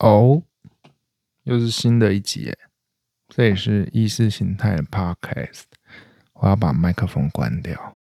哦，又是新的一集耶！这也是意识形态的 podcast。我要把麦克风关掉。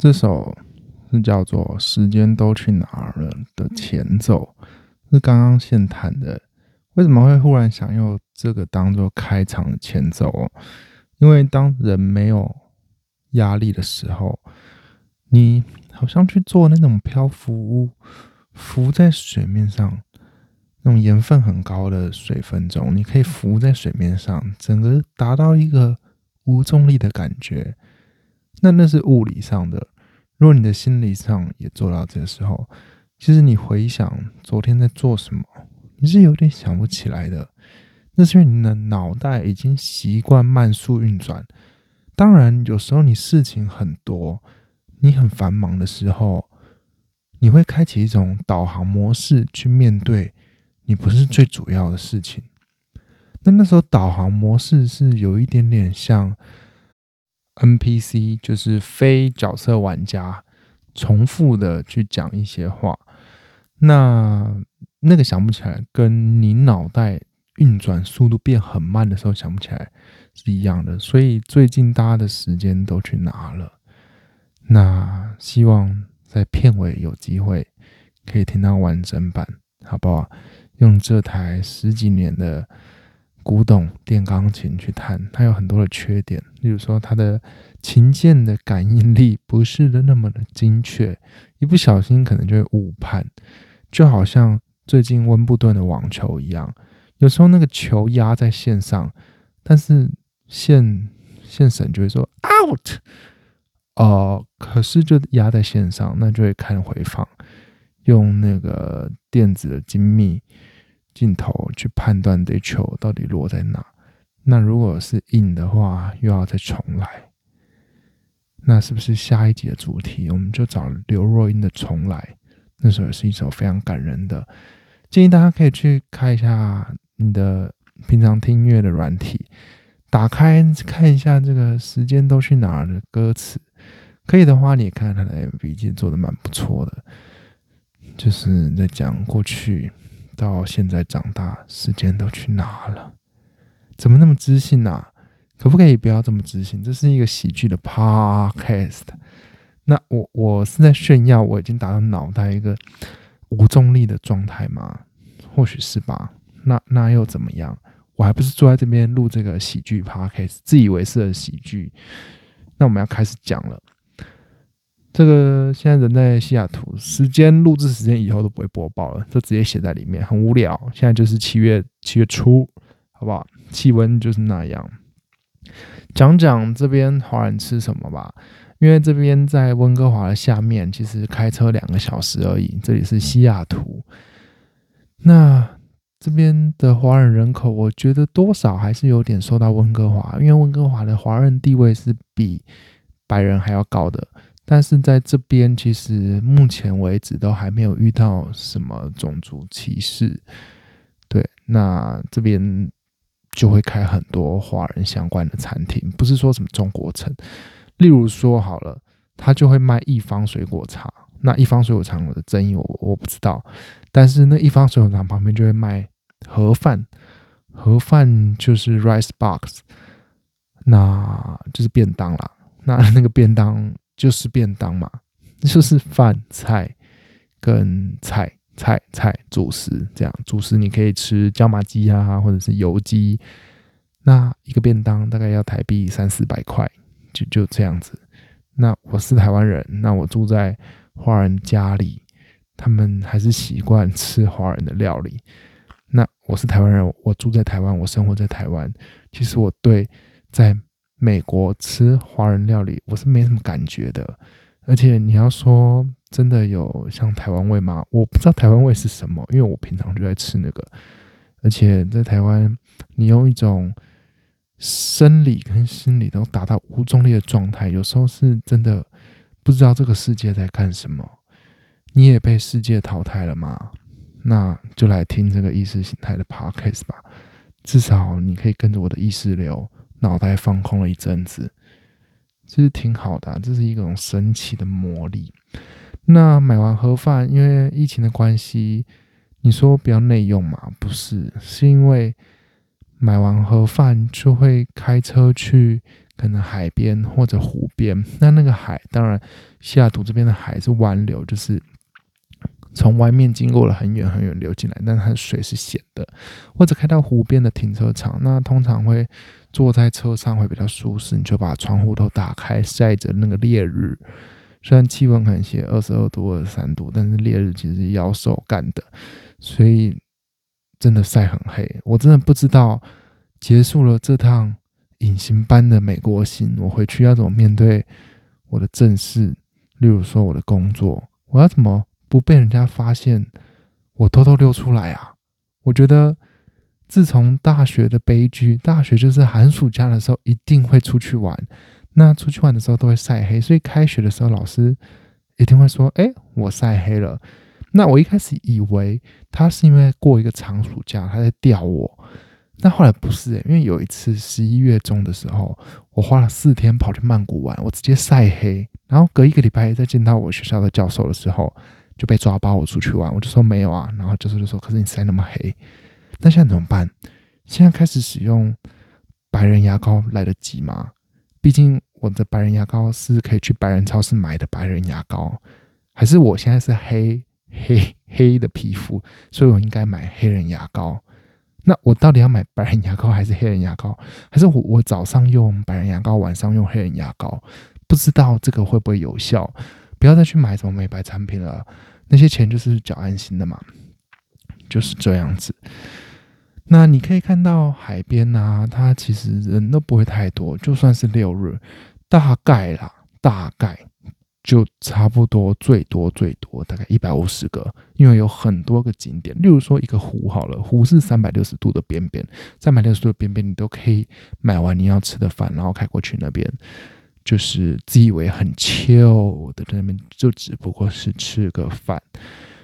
这首是叫做《时间都去哪儿了》的前奏，是刚刚现弹的。为什么会忽然想用这个当做开场的前奏？哦因为当人没有压力的时候，你好像去做那种漂浮物，浮在水面上，那种盐分很高的水分中，你可以浮在水面上，整个达到一个无重力的感觉。那那是物理上的，如果你的心理上也做到这个时候，其实你回想昨天在做什么，你是有点想不起来的。那是因为你的脑袋已经习惯慢速运转。当然，有时候你事情很多，你很繁忙的时候，你会开启一种导航模式去面对你不是最主要的事情。那那时候导航模式是有一点点像。NPC 就是非角色玩家，重复的去讲一些话，那那个想不起来，跟你脑袋运转速度变很慢的时候想不起来是一样的。所以最近大家的时间都去哪了？那希望在片尾有机会可以听到完整版，好不好？用这台十几年的。古董电钢琴去弹，它有很多的缺点，例如说它的琴键的感应力不是的那么的精确，一不小心可能就会误判，就好像最近温布顿的网球一样，有时候那个球压在线上，但是线线审就会说 out，哦，可是就压在线上，那就会看回放，用那个电子的精密。镜头去判断这球到底落在哪，那如果是硬的话，又要再重来。那是不是下一集的主题，我们就找刘若英的《重来》？那首也是一首非常感人的，建议大家可以去看一下你的平常听音乐的软体，打开看一下这个时间都去哪儿的歌词。可以的话，你也看看他的 MV，其实做的蛮不错的，就是在讲过去。到现在长大，时间都去哪了？怎么那么自信啊？可不可以不要这么自信？这是一个喜剧的 podcast。那我我是在炫耀我已经达到脑袋一个无重力的状态吗？或许是吧。那那又怎么样？我还不是坐在这边录这个喜剧 podcast，自以为是的喜剧。那我们要开始讲了。这个现在人在西雅图，时间录制时间以后都不会播报了，就直接写在里面，很无聊。现在就是七月七月初，好不好？气温就是那样。讲讲这边华人吃什么吧，因为这边在温哥华的下面，其实开车两个小时而已。这里是西雅图，那这边的华人人口，我觉得多少还是有点受到温哥华，因为温哥华的华人地位是比白人还要高的。但是在这边，其实目前为止都还没有遇到什么种族歧视。对，那这边就会开很多华人相关的餐厅，不是说什么中国城。例如说好了，他就会卖一方水果茶。那一方水果茶我的争议我我不知道，但是那一方水果茶旁边就会卖盒饭，盒饭就是 rice box，那就是便当啦。那那个便当。就是便当嘛，就是饭菜跟菜菜菜主食这样，主食你可以吃椒麻鸡啊，或者是油鸡。那一个便当大概要台币三四百块，就就这样子。那我是台湾人，那我住在华人家里，他们还是习惯吃华人的料理。那我是台湾人，我住在台湾，我生活在台湾。其实我对在美国吃华人料理，我是没什么感觉的。而且你要说真的有像台湾味吗？我不知道台湾味是什么，因为我平常就在吃那个。而且在台湾，你用一种生理跟心理都达到无重力的状态，有时候是真的不知道这个世界在干什么。你也被世界淘汰了吗？那就来听这个意识形态的 podcast 吧，至少你可以跟着我的意识流，脑袋放空了一阵子，其实挺好的，这是一种神奇的魔力。那买完盒饭，因为疫情的关系，你说不要内用嘛？不是，是因为买完盒饭就会开车去可能海边或者湖边，那那个海，当然西雅图这边的海是湾流，就是。从外面经过了很远很远流进来，但它的水是咸的。或者开到湖边的停车场，那通常会坐在车上会比较舒适，你就把窗户都打开，晒着那个烈日。虽然气温可能写二十二度、二十三度，但是烈日其实要手干的，所以真的晒很黑。我真的不知道结束了这趟隐形般的美国行，我回去要怎么面对我的正事，例如说我的工作，我要怎么？不被人家发现，我偷偷溜出来啊！我觉得，自从大学的悲剧，大学就是寒暑假的时候一定会出去玩，那出去玩的时候都会晒黑，所以开学的时候老师一定会说：“哎，我晒黑了。”那我一开始以为他是因为过一个长暑假他在吊我，但后来不是，因为有一次十一月中的时候，我花了四天跑去曼谷玩，我直接晒黑，然后隔一个礼拜再见到我学校的教授的时候。就被抓包我出去玩，我就说没有啊，然后教授就说：“可是你晒那么黑，那现在怎么办？现在开始使用白人牙膏来得及吗？毕竟我的白人牙膏是可以去白人超市买的白人牙膏，还是我现在是黑黑黑的皮肤，所以我应该买黑人牙膏？那我到底要买白人牙膏还是黑人牙膏？还是我我早上用白人牙膏，晚上用黑人牙膏？不知道这个会不会有效？不要再去买什么美白产品了。”那些钱就是缴安心的嘛，就是这样子。那你可以看到海边啊，它其实人都不会太多，就算是六日，大概啦，大概就差不多最多最多大概一百五十个，因为有很多个景点。例如说一个湖好了，湖是三百六十度的边边，三百六十度的边边，你都可以买完你要吃的饭，然后开过去那边。就是自以为很 chill 的那边，就只不过是吃个饭。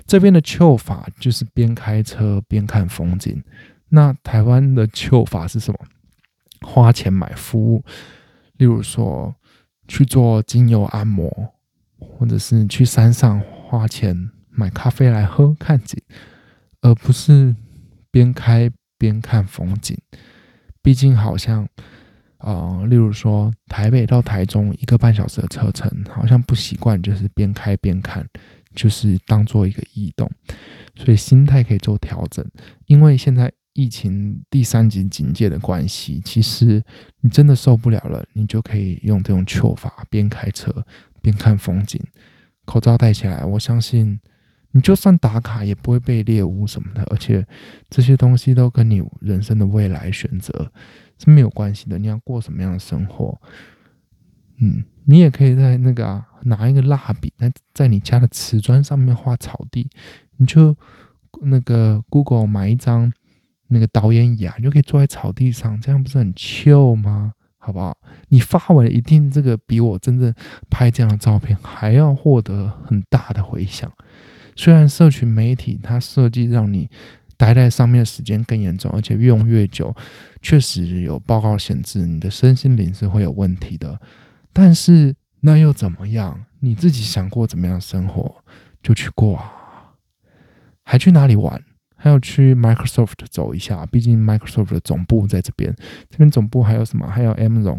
这边的 chill 法就是边开车边看风景。那台湾的 chill 法是什么？花钱买服务，例如说去做精油按摩，或者是去山上花钱买咖啡来喝看景，而不是边开边看风景。毕竟好像。啊，例如说台北到台中一个半小时的车程，好像不习惯，就是边开边看，就是当做一个移动，所以心态可以做调整。因为现在疫情第三级警戒的关系，其实你真的受不了了，你就可以用这种糗法，边开车边看风景，口罩戴起来，我相信你就算打卡也不会被猎物什么的，而且这些东西都跟你人生的未来选择。是没有关系的，你要过什么样的生活？嗯，你也可以在那个拿一个蜡笔，在在你家的瓷砖上面画草地，你就那个 Google 买一张那个导演椅啊，你就可以坐在草地上，这样不是很 chill 吗？好不好？你发文一定这个比我真正拍这样的照片还要获得很大的回响。虽然社群媒体它设计让你。待在上面的时间更严重，而且越用越久，确实有报告显示你的身心灵是会有问题的。但是那又怎么样？你自己想过怎么样生活就去过啊？还去哪里玩？还要去 Microsoft 走一下，毕竟 Microsoft 的总部在这边。这边总部还有什么？还有 Amazon。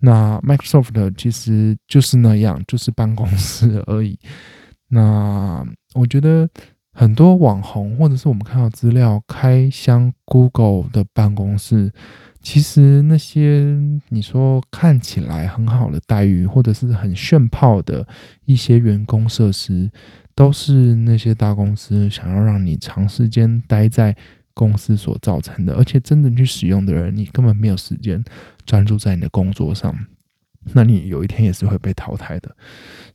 那 Microsoft 其实就是那样，就是办公室而已。那我觉得。很多网红，或者是我们看到资料开箱 Google 的办公室，其实那些你说看起来很好的待遇，或者是很炫炮的一些员工设施，都是那些大公司想要让你长时间待在公司所造成的，而且真正去使用的人，你根本没有时间专注在你的工作上，那你有一天也是会被淘汰的。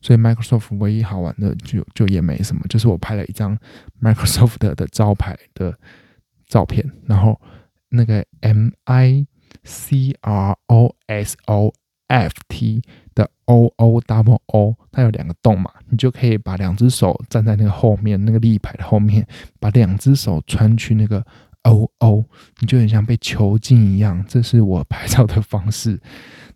所以 Microsoft 唯一好玩的就就也没什么，就是我拍了一张 Microsoft 的招牌的照片，然后那个 M I C R O S O F T 的 O O W O，它有两个洞嘛，你就可以把两只手站在那个后面那个立牌的后面，把两只手穿去那个 O O，你就很像被囚禁一样。这是我拍照的方式。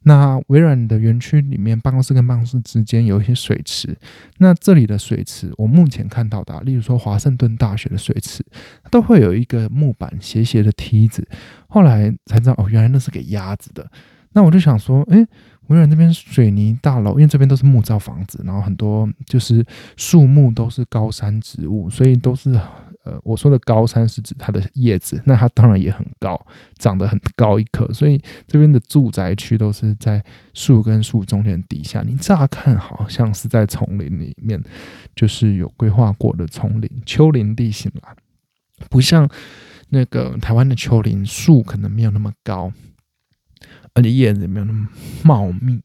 那微软的园区里面，办公室跟办公室之间有一些水池。那这里的水池，我目前看到的，例如说华盛顿大学的水池，都会有一个木板斜斜的梯子。后来才知道，哦，原来那是给鸭子的。那我就想说，诶，微软这边水泥大楼，因为这边都是木造房子，然后很多就是树木都是高山植物，所以都是。呃，我说的高山是指它的叶子，那它当然也很高，长得很高一棵，所以这边的住宅区都是在树跟树中间底下。你乍看好像是在丛林里面，就是有规划过的丛林丘陵地形啦，不像那个台湾的丘陵，树可能没有那么高，而且叶子也没有那么茂密。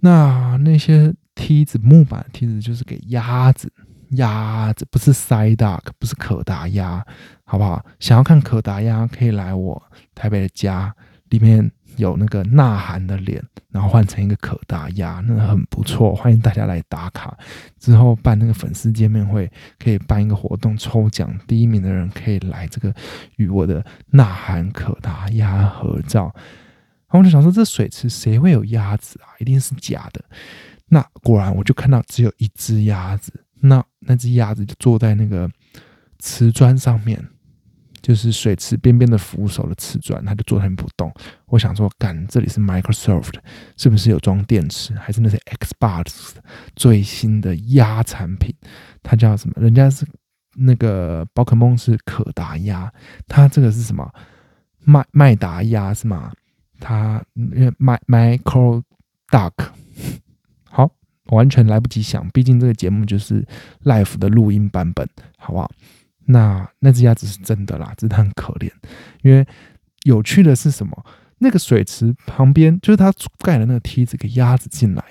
那那些梯子，木板梯子就是给鸭子。鸭子不是塞大，不是可达鸭，好不好？想要看可达鸭，可以来我台北的家，里面有那个呐喊的脸，然后换成一个可达鸭，那很不错，欢迎大家来打卡。之后办那个粉丝见面会，可以办一个活动抽奖，第一名的人可以来这个与我的呐喊可达鸭合照。然后我就想说，这水池谁会有鸭子啊？一定是假的。那果然，我就看到只有一只鸭子。那那只鸭子就坐在那个瓷砖上面，就是水池边边的扶手的瓷砖，它就坐那不动。我想说，干，这里是 Microsoft，是不是有装电池？还是那些 Xbox 最新的鸭产品？它叫什么？人家是那个宝可梦是可达鸭，它这个是什么？麦麦达鸭是吗？它麦 Micro Duck。完全来不及想，毕竟这个节目就是 live 的录音版本，好不好？那那只鸭子是真的啦，真的很可怜。因为有趣的是什么？那个水池旁边就是他盖了那个梯子给鸭子进来，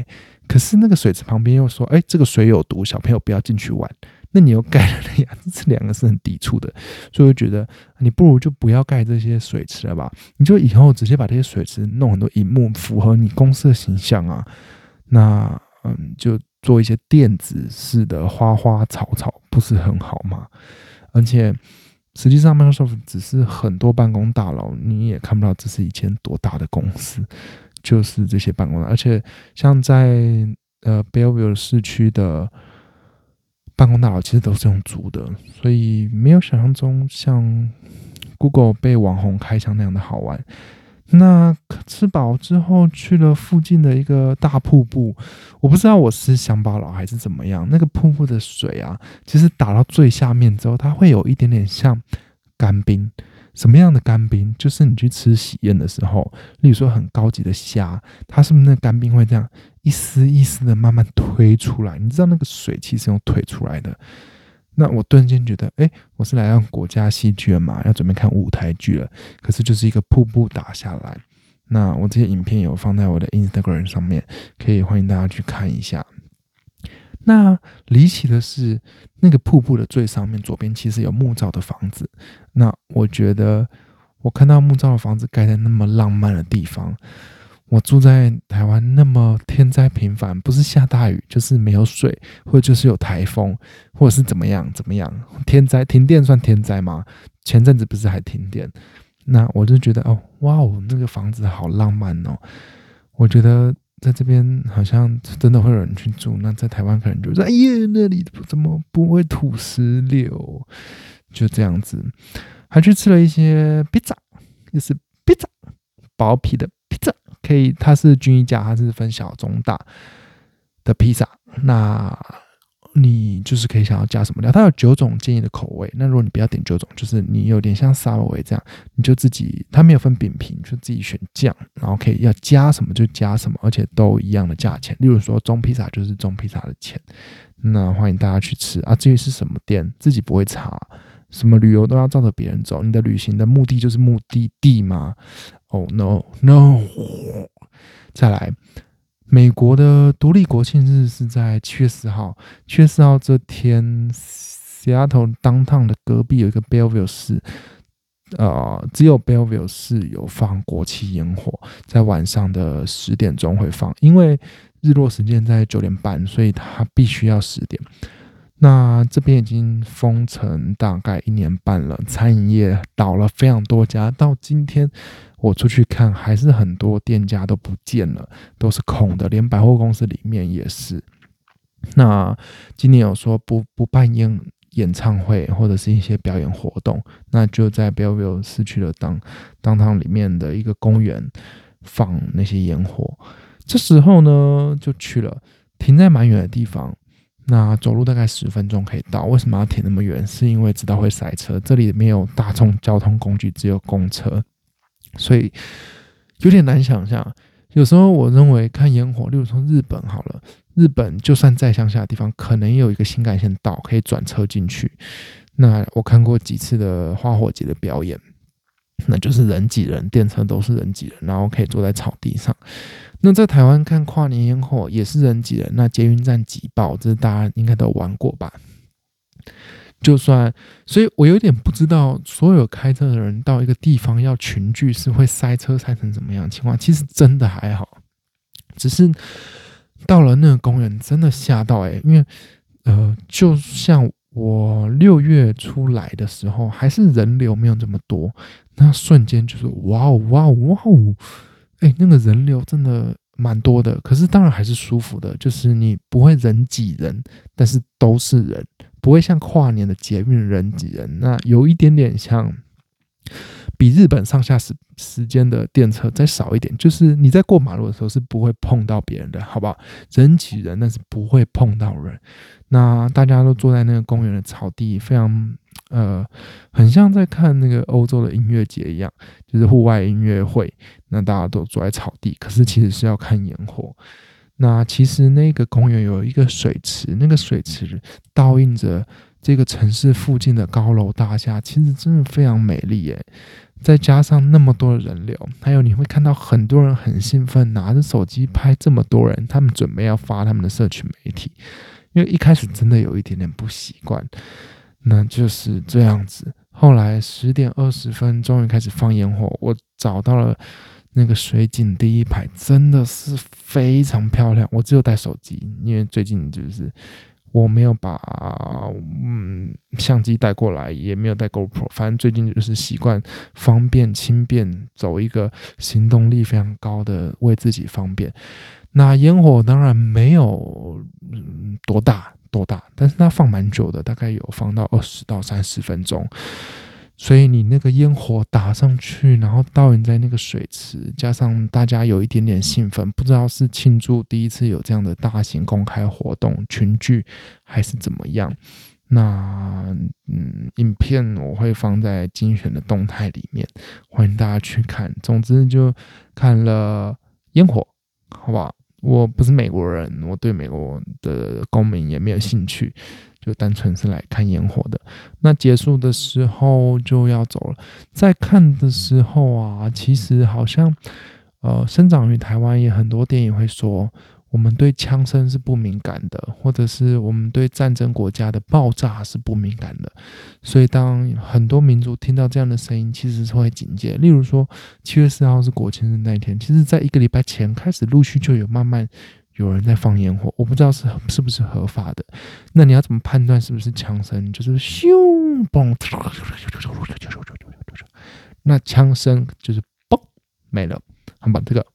可是那个水池旁边又说：“哎，这个水有毒，小朋友不要进去玩。”那你又盖了那鸭子，这两个是很抵触的，所以我觉得你不如就不要盖这些水池了吧？你就以后直接把这些水池弄很多荧幕，符合你公司的形象啊。那。嗯，就做一些电子式的花花草草，不是很好吗？而且实际上，Microsoft 只是很多办公大楼，你也看不到这是一间多大的公司，就是这些办公。而且像在呃 Bellevue 市区的办公大楼，其实都是用租的，所以没有想象中像 Google 被网红开枪那样的好玩。那吃饱之后去了附近的一个大瀑布，我不知道我是乡巴佬还是怎么样。那个瀑布的水啊，其实打到最下面之后，它会有一点点像干冰。什么样的干冰？就是你去吃喜宴的时候，例如说很高级的虾，它是不是那干冰会这样一丝一丝的慢慢推出来？你知道那个水其实用推出来的。那我顿间觉得，哎，我是来看国家戏剧了嘛，要准备看舞台剧了。可是就是一个瀑布打下来。那我这些影片有放在我的 Instagram 上面，可以欢迎大家去看一下。那离奇的是，那个瀑布的最上面左边其实有木造的房子。那我觉得，我看到木造的房子盖在那么浪漫的地方。我住在台湾，那么天灾频繁，不是下大雨就是没有水，或者就是有台风，或者是怎么样怎么样，天灾停电算天灾吗？前阵子不是还停电？那我就觉得哦，哇哦，那个房子好浪漫哦。我觉得在这边好像真的会有人去住，那在台湾可能就说，哎呀，那里怎么不会土石流？就这样子，还去吃了一些披萨，也是披萨，薄皮的披萨。可以，它是均一价，它是分小、中、大的披萨。那你就是可以想要加什么料？它有九种建议的口味。那如果你不要点九种，就是你有点像沙威这样，你就自己，它没有分饼皮，就自己选酱，然后可以要加什么就加什么，而且都一样的价钱。例如说中披萨就是中披萨的钱。那欢迎大家去吃啊！至于是什么店，自己不会查。什么旅游都要照着别人走？你的旅行的目的就是目的地吗？Oh no no！再来，美国的独立国庆日是在七月四号。七月四号这天，Seattle downtown 的隔壁有一个 Bellevue 市，呃，只有 Bellevue 市有放国旗烟火，在晚上的十点钟会放，因为日落时间在九点半，所以它必须要十点。那这边已经封城大概一年半了，餐饮业倒了非常多家，到今天我出去看，还是很多店家都不见了，都是空的，连百货公司里面也是。那今年有说不不办演演唱会或者是一些表演活动，那就在 Bellevue 市区的当当堂里面的一个公园放那些烟火。这时候呢，就去了，停在蛮远的地方。那走路大概十分钟可以到，为什么要停那么远？是因为知道会塞车，这里没有大众交通工具，只有公车，所以有点难想象。有时候我认为看烟火，例如说日本好了，日本就算再乡下的地方，可能也有一个新干线道可以转车进去。那我看过几次的花火节的表演。那就是人挤人，电车都是人挤人，然后可以坐在草地上。那在台湾看跨年烟火也是人挤人，那捷运站挤爆，这是大家应该都玩过吧？就算，所以我有点不知道，所有开车的人到一个地方要群聚是会塞车塞成怎么样情况？其实真的还好，只是到了那个公园真的吓到哎，因为呃，就像。我六月出来的时候，还是人流没有这么多，那瞬间就是哇哦哇哦哇哦，哎，那个人流真的蛮多的。可是当然还是舒服的，就是你不会人挤人，但是都是人，不会像跨年的捷运人挤人。那有一点点像，比日本上下时时间的电车再少一点，就是你在过马路的时候是不会碰到别人的，好不好？人挤人，但是不会碰到人。那大家都坐在那个公园的草地，非常呃，很像在看那个欧洲的音乐节一样，就是户外音乐会。那大家都坐在草地，可是其实是要看烟火。那其实那个公园有一个水池，那个水池倒映着这个城市附近的高楼大厦，其实真的非常美丽耶。再加上那么多的人流，还有你会看到很多人很兴奋，拿着手机拍这么多人，他们准备要发他们的社群媒体。因为一开始真的有一点点不习惯，那就是这样子。后来十点二十分终于开始放烟火，我找到了那个水景第一排，真的是非常漂亮。我只有带手机，因为最近就是我没有把嗯相机带过来，也没有带 GoPro，反正最近就是习惯方便轻便，走一个行动力非常高的，为自己方便。那烟火当然没有嗯多大多大，但是它放蛮久的，大概有放到二十到三十分钟。所以你那个烟火打上去，然后倒映在那个水池，加上大家有一点点兴奋，不知道是庆祝第一次有这样的大型公开活动群聚，还是怎么样。那嗯，影片我会放在精选的动态里面，欢迎大家去看。总之就看了烟火，好不好？我不是美国人，我对美国的公民也没有兴趣，就单纯是来看烟火的。那结束的时候就要走了，在看的时候啊，其实好像，呃，生长于台湾也很多电影会说。我们对枪声是不敏感的，或者是我们对战争国家的爆炸是不敏感的，所以当很多民族听到这样的声音，其实是会警戒。例如说，七月四号是国庆日那一天，其实在一个礼拜前开始陆续就有慢慢有人在放烟火，我不知道是是不是合法的。那你要怎么判断是不是枪声？就是咻嘣，那枪声就是嘣没了，好吧，这个。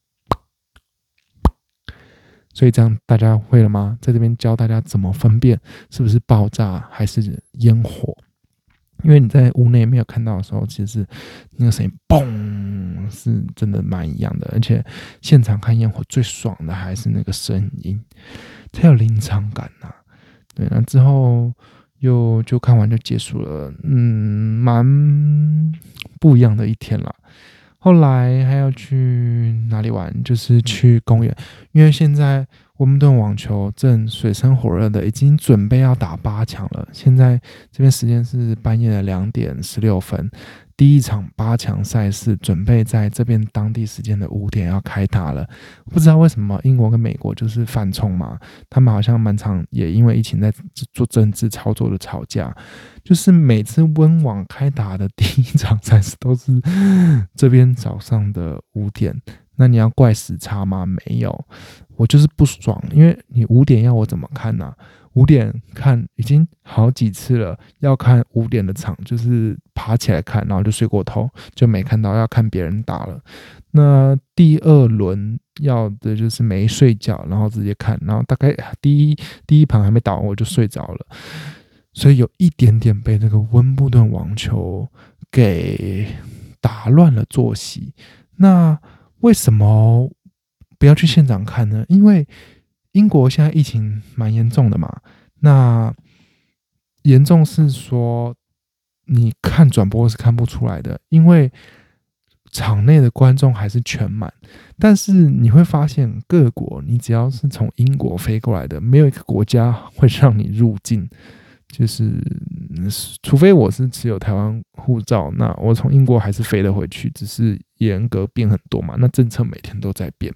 所以这样大家会了吗？在这边教大家怎么分辨是不是爆炸还是烟火，因为你在屋内没有看到的时候，其实那个声音嘣是真的蛮一样的。而且现场看烟火最爽的还是那个声音，才有临场感呐。对，那之后又就看完就结束了，嗯，蛮不一样的一天了。后来还要去哪里玩？就是去公园，因为现在温布顿网球正水深火热的，已经准备要打八强了。现在这边时间是半夜的两点十六分。第一场八强赛事准备在这边当地时间的五点要开打了，不知道为什么英国跟美国就是犯冲嘛，他们好像蛮常也因为疫情在做政治操作的吵架，就是每次温网开打的第一场赛事都是这边早上的五点，那你要怪时差吗？没有，我就是不爽，因为你五点要我怎么看呢？五点看已经好几次了，要看五点的场，就是爬起来看，然后就睡过头，就没看到要看别人打了。那第二轮要的就是没睡觉，然后直接看，然后大概第一第一盘还没打完我就睡着了，所以有一点点被那个温布顿网球给打乱了作息。那为什么不要去现场看呢？因为英国现在疫情蛮严重的嘛，那严重是说你看转播是看不出来的，因为场内的观众还是全满。但是你会发现，各国你只要是从英国飞过来的，没有一个国家会让你入境，就是除非我是持有台湾护照，那我从英国还是飞得回去，只是严格变很多嘛。那政策每天都在变。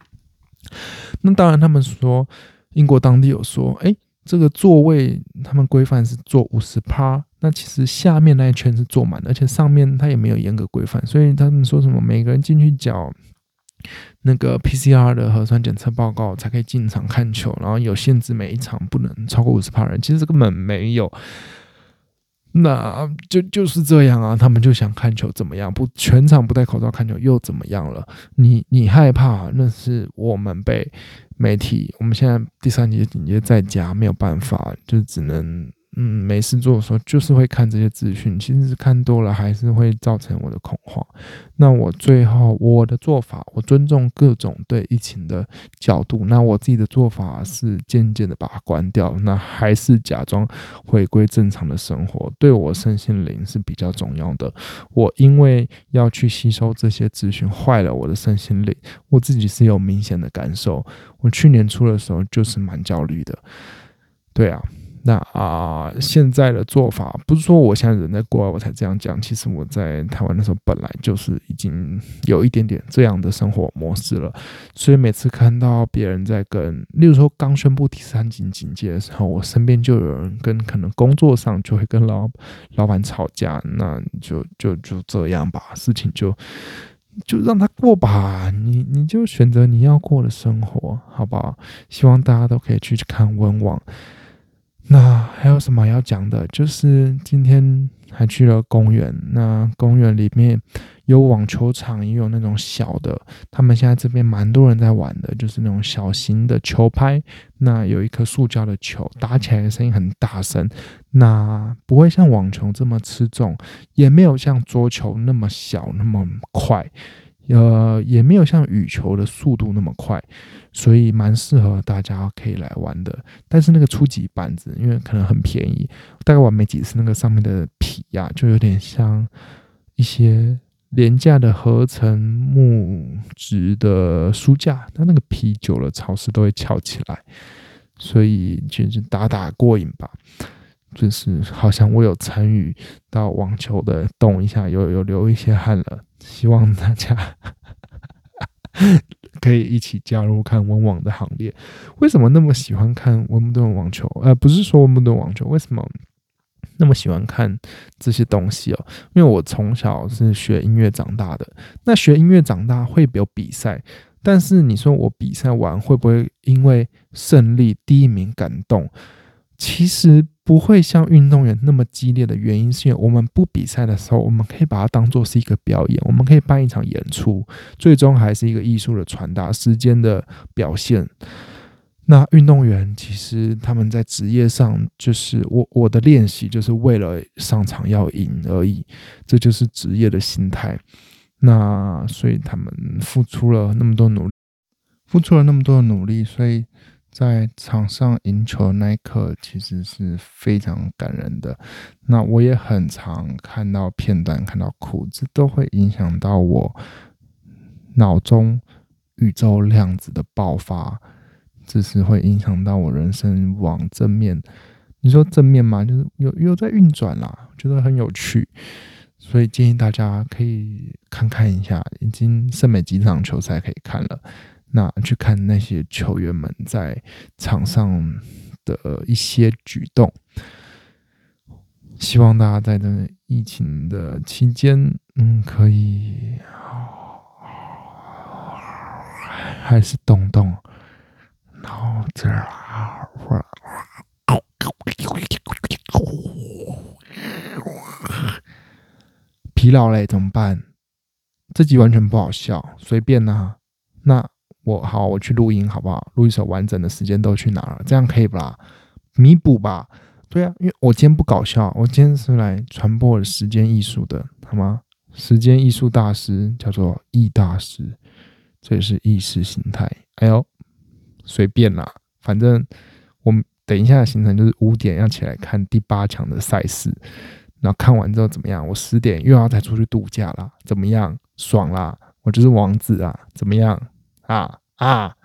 那当然，他们说英国当地有说，哎，这个座位他们规范是坐五十趴，那其实下面那一圈是坐满的，而且上面他也没有严格规范，所以他们说什么每个人进去缴那个 PCR 的核酸检测报告才可以进场看球，然后有限制每一场不能超过五十趴人，其实根本没有。那就就是这样啊，他们就想看球怎么样？不全场不戴口罩看球又怎么样了？你你害怕？那是我们被媒体，我们现在第三节紧接在家，没有办法，就只能。嗯，没事做的时候就是会看这些资讯，其实看多了还是会造成我的恐慌。那我最后我的做法，我尊重各种对疫情的角度。那我自己的做法是渐渐的把它关掉，那还是假装回归正常的生活，对我身心灵是比较重要的。我因为要去吸收这些资讯，坏了我的身心灵，我自己是有明显的感受。我去年初的时候就是蛮焦虑的，对啊。那啊，现在的做法不是说我现在人在国外我才这样讲，其实我在台湾的时候本来就是已经有一点点这样的生活模式了，所以每次看到别人在跟，例如说刚宣布第三级警戒的时候，我身边就有人跟可能工作上就会跟老老板吵架，那就就就这样吧，事情就就让他过吧，你你就选择你要过的生活，好不好？希望大家都可以去看温网。那还有什么要讲的？就是今天还去了公园。那公园里面有网球场，也有那种小的。他们现在这边蛮多人在玩的，就是那种小型的球拍。那有一颗塑胶的球，打起来的声音很大声。那不会像网球这么吃重，也没有像桌球那么小那么快。呃，也没有像羽球的速度那么快，所以蛮适合大家可以来玩的。但是那个初级板子，因为可能很便宜，大概玩没几次，那个上面的皮呀，就有点像一些廉价的合成木质的书架，它那个皮久了潮湿都会翘起来，所以就是打打过瘾吧。就是好像我有参与到网球的动一下，有有流一些汗了。希望大家可以一起加入看温网的行列。为什么那么喜欢看温布顿网球？呃，不是说温布顿网球，为什么那么喜欢看这些东西哦？因为我从小是学音乐长大的，那学音乐长大会有比赛，但是你说我比赛完会不会因为胜利第一名感动？其实。不会像运动员那么激烈的原因，是因为我们不比赛的时候，我们可以把它当做是一个表演，我们可以办一场演出，最终还是一个艺术的传达，时间的表现。那运动员其实他们在职业上，就是我我的练习就是为了上场要赢而已，这就是职业的心态。那所以他们付出了那么多努力，付出了那么多的努力，所以。在场上赢球那一刻，其实是非常感人的。那我也很常看到片段，看到哭，这都会影响到我脑中宇宙量子的爆发。只是会影响到我人生往正面。你说正面嘛，就是有有在运转啦，觉得很有趣，所以建议大家可以看看一下，已经剩没几场球赛可以看了，那去看那些球员们在场上的一些举动。希望大家在这疫情的期间，嗯，可以还是动动脑子啊！疲劳嘞，怎么办？这集完全不好笑，随便呐。那我好，我去录音好不好？录一首完整的时间都去哪了？这样可以不啦？弥补吧。对啊，因为我今天不搞笑，我今天是来传播时间艺术的，好吗？时间艺术大师叫做易大师，这也是意识形态。哎呦，随便啦，反正我们等一下的行程就是五点要起来看第八强的赛事，然后看完之后怎么样？我十点又要再出去度假啦，怎么样？爽啦！我就是王子啊，怎么样？啊啊！